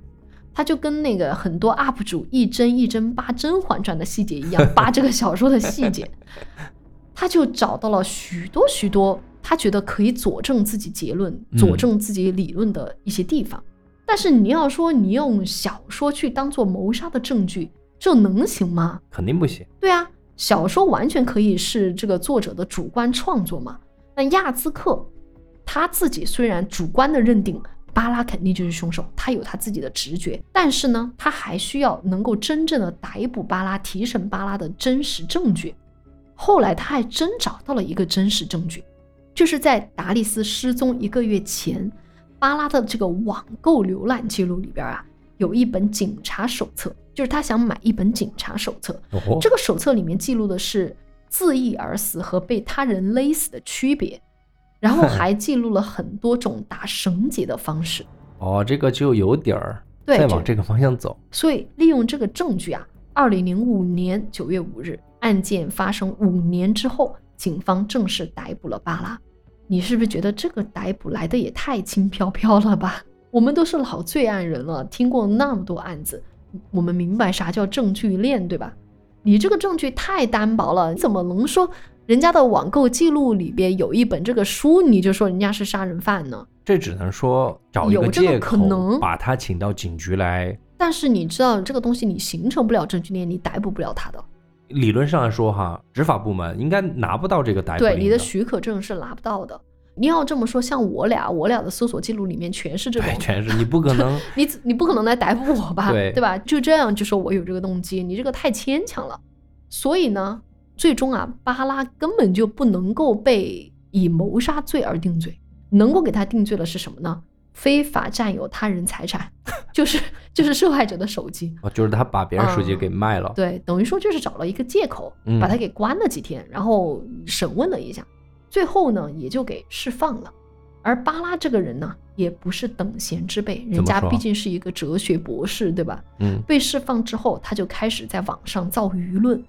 他就跟那个很多 UP 主一帧一帧扒《甄嬛传》的细节一样，扒这个小说的细节，他就找到了许多许多他觉得可以佐证自己结论、佐证自己理论的一些地方。但是你要说你用小说去当做谋杀的证据，这能行吗？肯定不行。对啊，小说完全可以是这个作者的主观创作嘛。那亚兹克他自己虽然主观的认定巴拉肯定就是凶手，他有他自己的直觉，但是呢，他还需要能够真正的逮捕巴拉、提审巴拉的真实证据。后来他还真找到了一个真实证据，就是在达利斯失踪一个月前，巴拉的这个网购浏览记录里边啊，有一本警察手册，就是他想买一本警察手册。哦这个手册里面记录的是自缢而死和被他人勒死的区别，然后 还记录了很多种打绳结的方式。哦，这个就有点儿对再往这个方向走。所以利用这个证据啊，二零零五年九月五日，案件发生五年之后，警方正式逮捕了巴拉。你是不是觉得这个逮捕来的也太轻飘飘了吧？我们都是老罪案人了，听过那么多案子，我们明白啥叫证据链，对吧？你这个证据太单薄了，你怎么能说人家的网购记录里边有一本这个书，你就说人家是杀人犯呢？这只能说找一个借口，可能把他请到警局来。但是你知道这个东西你形成不了证据链，你逮捕不了他的。理论上来说，哈，执法部门应该拿不到这个逮捕对，你的许可证是拿不到的。你要这么说，像我俩，我俩的搜索记录里面全是这种，，全是你不可能 你你不可能来逮捕我吧？对吧？就这样就说我有这个动机，你这个太牵强了。所以呢，最终啊，巴拉根本就不能够被以谋杀罪而定罪，能够给他定罪的是什么呢？非法占有他人财产，就是就是受害者的手机。哦，就是他把别人手机嗯给卖了。对，等于说就是找了一个借口，嗯把他给关了几天，然后审问了一下，最后呢也就给释放了。而巴拉这个人呢，也不是等闲之辈，人家毕竟是一个哲学博士，对吧？嗯，被释放之后，他就开始在网上造舆论，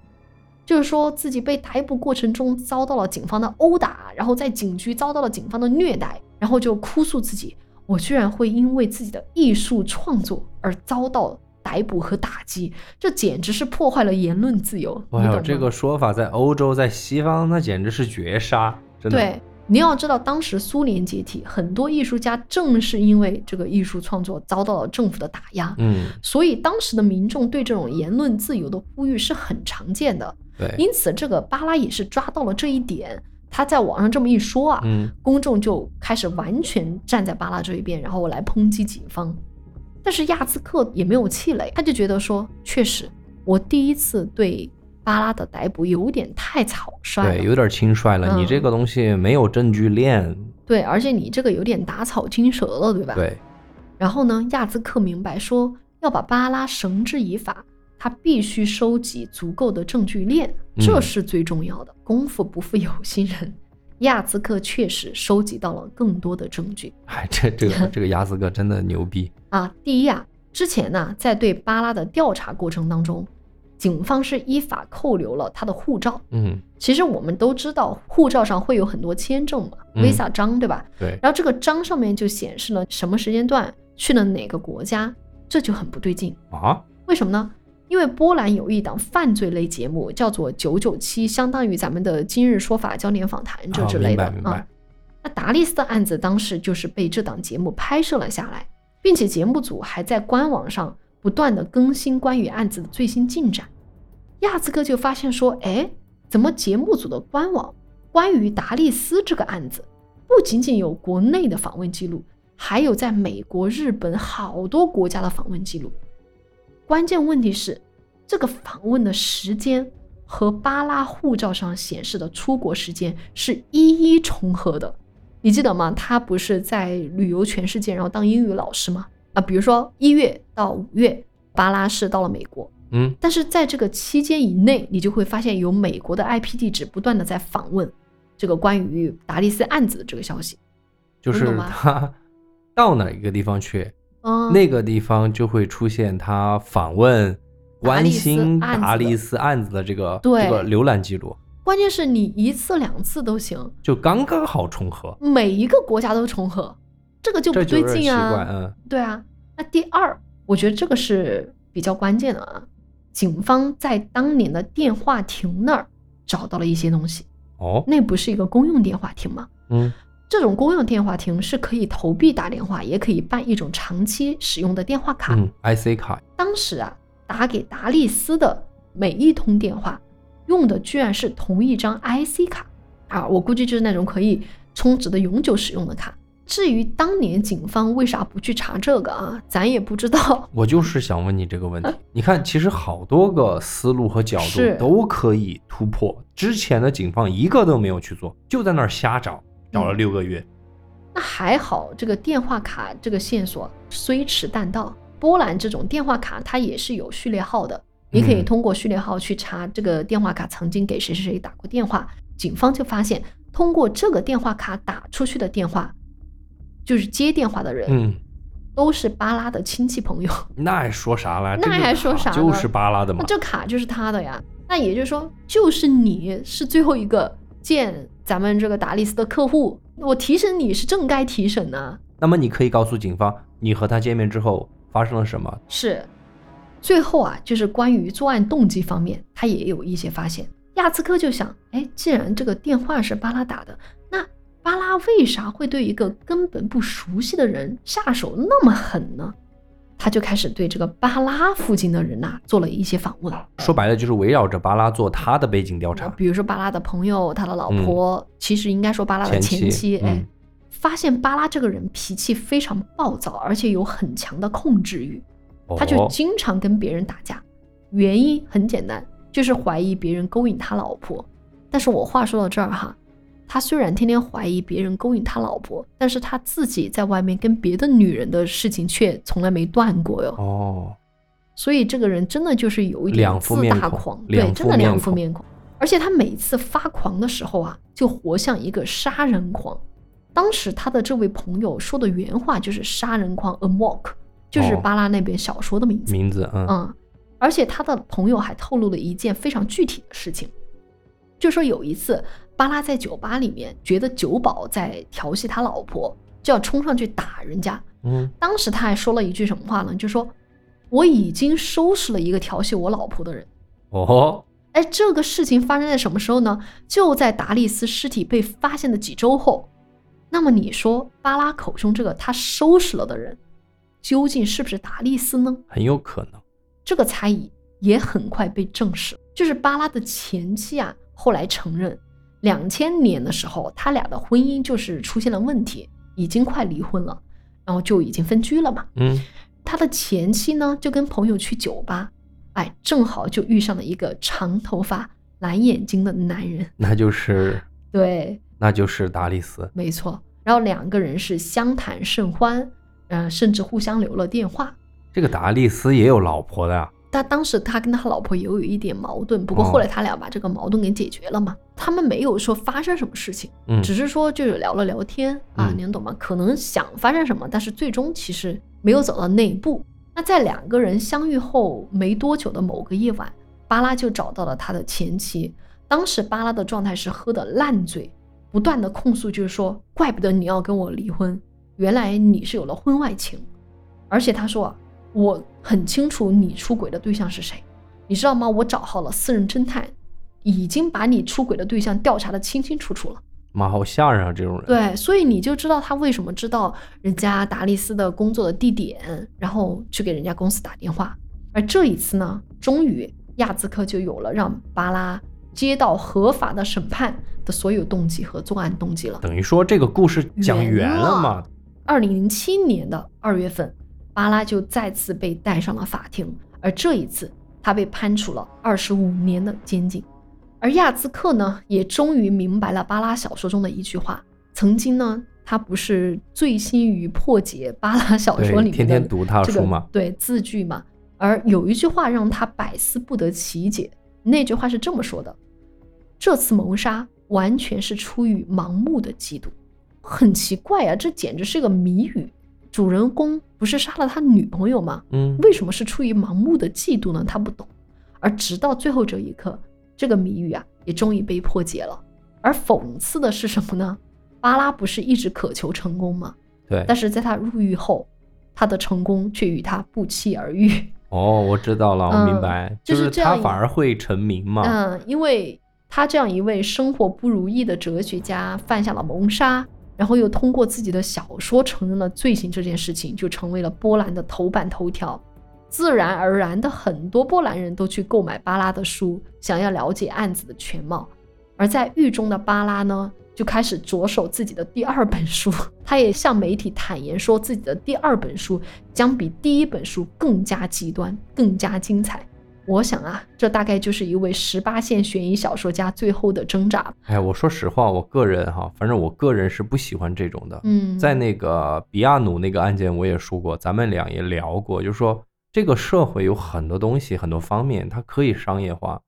就是说自己被逮捕过程中遭到了警方的殴打，然后在警局遭到了警方的虐待，然后就哭诉自己，我居然会因为自己的艺术创作而遭到逮捕和打击，这简直是破坏了言论自由。你哎呦，这个说法在欧洲，在西方，那简直是绝杀，真的。对，你要知道，当时苏联解体，很多艺术家正是因为这个艺术创作遭到了政府的打压，嗯，所以当时的民众对这种言论自由的呼吁是很常见的。对，因此，这个巴拉也是抓到了这一点，他在网上这么一说啊，嗯，公众就开始完全站在巴拉这一边，然后来抨击警方。但是亚兹克也没有气馁，他就觉得说，确实，我第一次对巴拉的逮捕有点太草率了，对，有点轻率了。你嗯这个东西没有证据链，对，而且你这个有点打草惊蛇了，对吧？。对，然后呢，亚兹克明白说，要把巴拉绳之以法，他必须收集足够的证据链，这嗯是最重要的。功夫不负有心人，亚兹克确实收集到了更多的证据哎，这这个 这个亚兹克真的牛逼。啊。第一啊，之前呢，在对巴拉的调查过程当中，警方是依法扣留了他的护照。嗯，其实我们都知道，护照上会有很多签证嘛、嗯 v i s a 章，对吧？对，然后这个章上面就显示了什么时间段去了哪个国家，这就很不对劲。啊，为什么呢？因为波兰有一档犯罪类节目叫做“九九七”，相当于咱们的《今日说法》《焦点访谈》这哦之类的、啊。那达利斯的案子当时就是被这档节目拍摄了下来，并且节目组还在官网上不断的更新关于案子的最新进展。亚兹哥就发现说，哎，怎么节目组的官网关于达利斯这个案子，不仅仅有国内的访问记录，还有在美国、日本好多国家的访问记录。关键问题是，这个访问的时间和巴拉护照上显示的出国时间是一一重合的。你记得吗？他不是在旅游全世界，然后当英语老师吗？啊，比如说一月到五月，巴拉是到了美国，嗯，但是在这个期间以内，你就会发现有美国的 IP 地址不断的在访问，这个关于达利斯案子的这个消息。就是他 到哪一个地方去，嗯，那个地方就会出现他访问、关心达利斯案子的这个这个浏览记录，关键是你一次两次都行，就刚刚好重合，每一个国家都重合，这个就不对劲啊。嗯，对啊，那第二，我觉得这个是比较关键的啊。警方在当年的电话亭那儿找到了一些东西，哦，那不是一个公用电话亭吗？嗯，这种公用电话亭是可以投币打电话，也可以办一种长期使用的电话卡。嗯，IC 卡，当时啊，打给达利斯的每一通电话用的居然是同一张 IC 卡啊！我估计就是那种可以充值的永久使用的卡。至于当年警方为啥不去查这个啊，咱也不知道。我就是想问你这个问题。你看，其实好多个思路和角度都可以突破，之前的警方一个都没有去做，就在那儿瞎找，找了嗯六个月。那还好，这个电话卡这个线索虽迟但到。波兰这种电话卡它也是有序列号的，你可以嗯通过序列号去查这个电话卡曾经给谁谁谁打过电话。警方就发现，通过这个电话卡打出去的电话，就是接电话的人，嗯，都是巴拉的亲戚朋友，那还说啥了？那这个卡还说啥呢就是巴拉的嘛那。这卡就是他的呀。那也就是说，就是你是最后一个见咱们这个达利斯的客户，我提审你是正该提审呢、那么你可以告诉警方，你和他见面之后发生了什么？是，最后啊，就是关于作案动机方面，他也有一些发现。亚兹科就想，哎，既然这个电话是巴拉打的，那巴拉为啥会对一个根本不熟悉的人下手那么狠呢？他就开始对这个巴拉附近的人呐、做了一些访问，说白了就是围绕着巴拉做他的背景调查。比如说巴拉的朋友、他的老婆，其实应该说巴拉的前妻前妻，哎，嗯发现巴拉这个人脾气非常暴躁，而且有很强的控制欲。他就哦经常跟别人打架，原因很简单，就是怀疑别人勾引他老婆。但是我话说到这儿哈，他虽然天天怀疑别人勾引他老婆，但是他自己在外面跟别的女人的事情却从来没断过哟。哦，所以这个人真的就是有一点自大狂，对，真的两副面孔。而且他每次发狂的时候啊，就活像一个杀人狂。当时他的这位朋友说的原话就是“杀人狂 Amok”，就是哦巴拉那本小说的名字。名字，嗯，嗯，而且他的朋友还透露了一件非常具体的事情，就说有一次巴拉在酒吧里面觉得酒保在调戏他老婆，就要冲上去打人家。嗯，当时他还说了一句什么话呢？就说我已经收拾了一个调戏我老婆的人。哦，哎，这个事情发生在什么时候呢？就在达利斯尸体被发现的几周后。那么你说巴拉口中这个他收拾了的人，究竟是不是达利斯呢？很有可能。这个猜疑也很快被证实，就是巴拉的前妻啊，后来承认，两千年的时候，他俩的婚姻就是出现了问题，已经快离婚了，然后就已经分居了嘛。嗯，他的前妻呢，就跟朋友去酒吧，哎，正好就遇上了一个长头发、蓝眼睛的男人，那就是对，那就是达利斯。没错。然后两个人是相谈甚欢，呃，甚至互相留了电话。这个达利斯也有老婆的呀。但当时他跟他老婆也有一点矛盾，不过哦后来他俩把这个矛盾给解决了嘛。他们没有说发生什么事情，嗯，只是说就是聊了聊天啊，嗯你能懂吗？可能想发生什么，但是最终其实没有走到那一步。那在两个人相遇后没多久的某个夜晚，巴拉就找到了他的前妻。当时巴拉的状态是喝得烂醉，不断的控诉，就是说，怪不得你要跟我离婚，原来你是有了婚外情。而且他说啊，我很清楚你出轨的对象是谁，你知道吗？我找好了私人侦探，已经把你出轨的对象调查的清清楚楚了。妈好吓人啊，这种人。，对，所以你就知道他为什么知道人家达利斯的工作的地点，然后去给人家公司打电话。而这一次呢，终于亚兹克就有了让巴拉接到合法的审判的所有动机和作案动机了。等于说这个故事讲圆了嘛。二零零七年的二月份，巴拉就再次被带上了法庭，而这一次他被判处了二十五年的监禁。而亚兹克呢，也终于明白了巴拉小说中的一句话：曾经呢，他不是醉心于破解巴拉小说里面天天读他书嘛对字句嘛。而有一句话让他百思不得其解，那句话是这么说的：这次谋杀完全是出于盲目的嫉妒。很奇怪啊，这简直是个谜语。主人公不是杀了他女朋友吗？嗯，为什么是出于盲目的嫉妒呢？他不懂。而直到最后这一刻，这个谜语啊，也终于被破解了。而讽刺的是什么呢？巴拉不是一直渴求成功吗？对。但是在他入狱后，他的成功却与他不期而遇。哦，我知道了，我明白，嗯、就是他反而会成名嘛。嗯，因为他这样一位生活不如意的哲学家犯下了谋杀，然后又通过自己的小说承认了罪行，这件事情就成为了波兰的头版头条。自然而然的，很多波兰人都去购买巴拉的书，想要了解案子的全貌。而在狱中的巴拉呢，就开始着手自己的第二本书。他也向媒体坦言说，自己的第二本书将比第一本书更加极端、更加精彩。我想啊，这大概就是一位十八线悬疑小说家最后的挣扎。哎，我说实话，我个人哈，反正我个人是不喜欢这种的。嗯，在那个比亚努那个案件，我也说过，咱们俩也聊过，就是说这个社会有很多东西、很多方面，它可以商业化，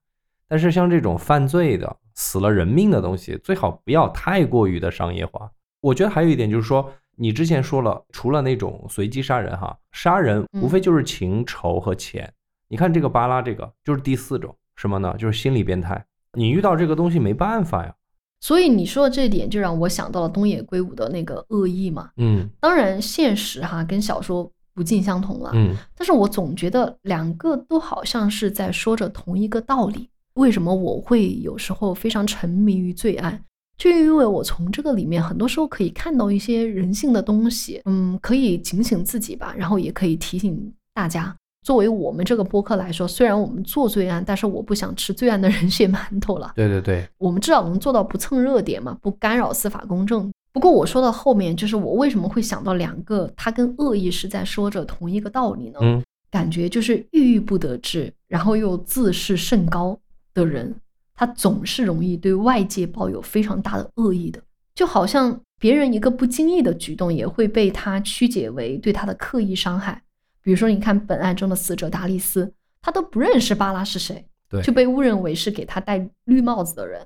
但是像这种犯罪的、死了人命的东西，最好不要太过于的商业化。我觉得还有一点就是说，你之前说了，除了那种随机杀人哈，杀人无非就是情仇和钱。你看这个巴拉，这个就是第四种，什么呢？就是心理变态。你遇到这个东西没办法呀。所以你说的这点，就让我想到了东野圭吾的那个恶意嘛。嗯，当然现实哈跟小说不尽相同了。嗯，但是我总觉得两个都好像是在说着同一个道理。为什么我会有时候非常沉迷于罪案？就因为我从这个里面很多时候可以看到一些人性的东西。嗯，可以警醒自己吧，然后也可以提醒大家。作为我们这个播客来说，虽然我们做罪案，但是我不想吃罪案的人血馒头了。对对对，我们至少能做到不蹭热点嘛，不干扰司法公正。不过我说到后面，就是我为什么会想到两个，他跟恶意是在说着同一个道理呢？嗯，感觉就是郁郁不得志，然后又自视甚高的人，他总是容易对外界抱有非常大的恶意的，就好像别人一个不经意的举动，也会被他曲解为对他的刻意伤害。比如说，你看本案中的死者达利斯，他都不认识巴拉是谁，对，就被误认为是给他戴绿帽子的人。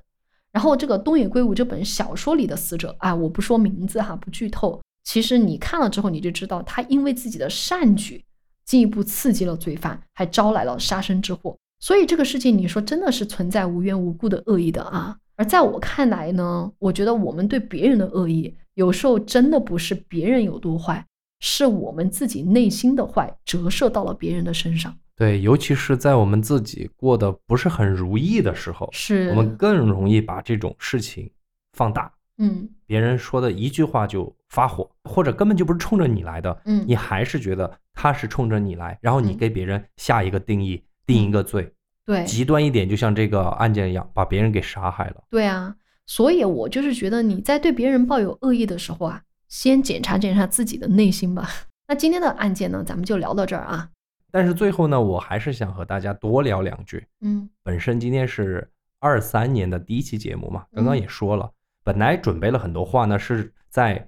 然后这个东野圭吾这本小说里的死者啊，我不说名字哈，不剧透。其实你看了之后，你就知道他因为自己的善举，进一步刺激了罪犯，还招来了杀身之祸。所以这个事情，你说真的是存在无缘无故的恶意的啊？而在我看来呢，我觉得我们对别人的恶意，有时候真的不是别人有多坏。是我们自己内心的坏折射到了别人的身上，对，尤其是在我们自己过得不是很如意的时候，是我们更容易把这种事情放大。嗯，别人说的一句话就发火，或者根本就不是冲着你来的，嗯，你还是觉得他是冲着你来，然后你给别人下一个定义，嗯、定一个罪，对，极端一点，就像这个案件一样，把别人给杀害了。对啊，所以我就是觉得你在对别人抱有恶意的时候啊。先检查检查自己的内心吧。那今天的案件呢，咱们就聊到这儿啊。但是最后呢，我还是想和大家多聊两句。嗯，本身今天是二三年的第一期节目嘛，刚刚也说了，本来准备了很多话呢，是在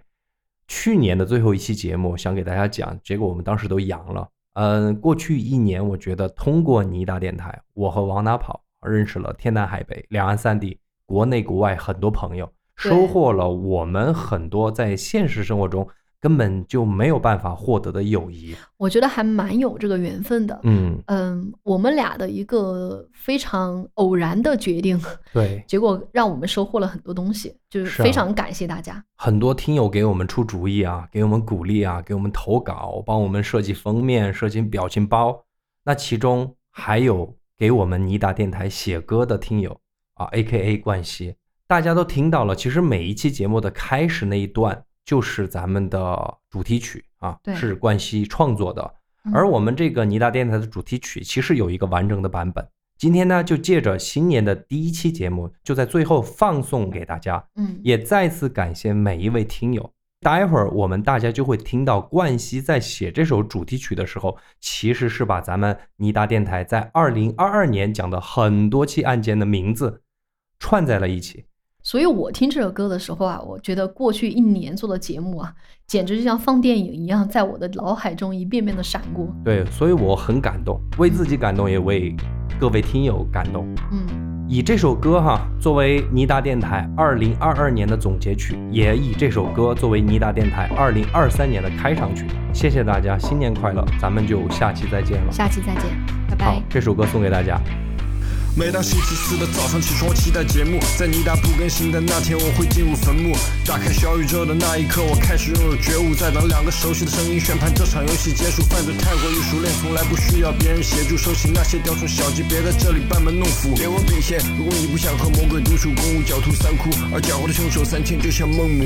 去年的最后一期节目想给大家讲，结果我们当时都阳了。嗯，过去一年，我觉得通过尼达电台，我和往哪跑认识了天南海北、两岸三地、国内国外很多朋友。收获了我们很多在现实生活中根本就没有办法获得的友谊，我觉得还蛮有这个缘分的。嗯嗯，我们俩的一个非常偶然的决定，对，结果让我们收获了很多东西，就是非常感谢大家。很多听友给我们出主意啊，给我们鼓励啊，给我们投稿，帮我们设计封面、设计表情包。那其中还有给我们尼达电台写歌的听友啊，A.K.A. 冠希。大家都听到了，其实每一期节目的开始那一段就是咱们的主题曲啊，是冠希创作的。而我们这个尼达电台的主题曲其实有一个完整的版本。今天呢，就借着新年的第一期节目，就在最后放送给大家。嗯，也再次感谢每一位听友。待会儿我们大家就会听到冠希在写这首主题曲的时候，其实是把咱们尼达电台在二零二二年讲的很多期案件的名字串在了一起。所以我听这首歌的时候啊，我觉得过去一年做的节目啊，简直就像放电影一样，在我的脑海中一遍遍的闪过。对，所以我很感动，为自己感动，也为各位听友感动。嗯。以这首歌哈作为尼达电台二零二二年的总结曲，也以这首歌作为尼达电台二零二三年的开场曲。谢谢大家，新年快乐！咱们就下期再见了。下期再见，拜拜，。好这首歌送给大家。每当星期四的早上起床，我期待节目。在尼达不更新的那天，我会进入坟墓。打开小宇宙的那一刻，我开始拥有觉悟。在等两个熟悉的声音宣判这场游戏结束。犯罪太过于熟练，从来不需要别人协助。收起那些雕虫小技，别在这里班门弄斧。给我笔线，如果你不想和魔鬼独处，公务狡兔三窟，而狡猾的凶手三千就像孟母。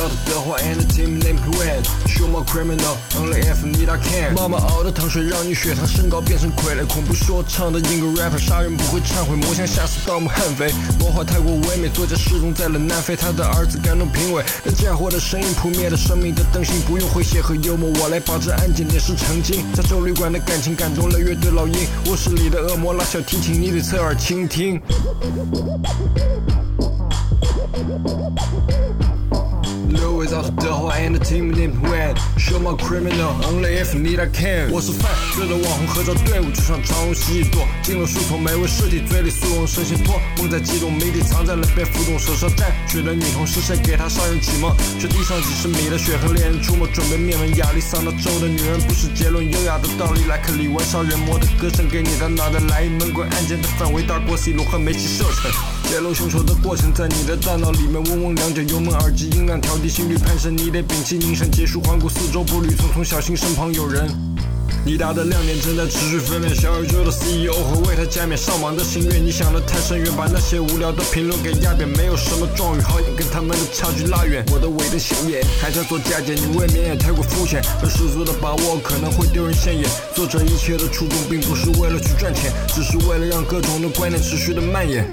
Without the 德华 and the team named When Show my criminal only if need I can. 妈妈熬的糖水让你血糖升高变成傀儡恐怖说唱的英国 rapper 杀人不会忏悔魔像吓死盗墓悍匪魔化太过唯美作家失踪在了南非他的儿子感动评委那家伙的声音扑灭了生命的灯芯不用诙谐和幽默我来保证案件点石成金加州旅馆的感情感动了乐队老鹰卧室里的恶魔拉小提琴你得侧耳倾听 Low without the 德华 and the team named When Show my criminal only if need I can 我是犯罪的网红合照队伍就像长龙蜥蜴多进了树丛每位尸体嘴里速溶神仙托梦在激动谜底藏在了被浮动手上蘸血的女童是谁给她上人启蒙雪地上几十米的血和猎人出没准备灭门亚利桑那州的女人不是杰伦优雅的道理来克里文杀人魔的歌声给你的脑袋来一闷棍案件的范围大过 C 罗和梅西射程揭露凶手的过程在你的大脑里面嗡嗡两脚油门耳机音量调低心率攀升你得屏气凝神结束环顾四周步履匆匆小心身旁有人你达的亮点正在持续分裂，小宇宙的 CEO 和为他加冕上榜的心愿。你想的太深远，把那些无聊的评论给压扁，没有什么状语好言，跟他们的差距拉远。我的尾灯显眼，还在做加减，你未免也太过肤浅。和十足的把握可能会丢人现眼。做这一切的初衷并不是为了去赚钱，只是为了让各种的观念持续的蔓延。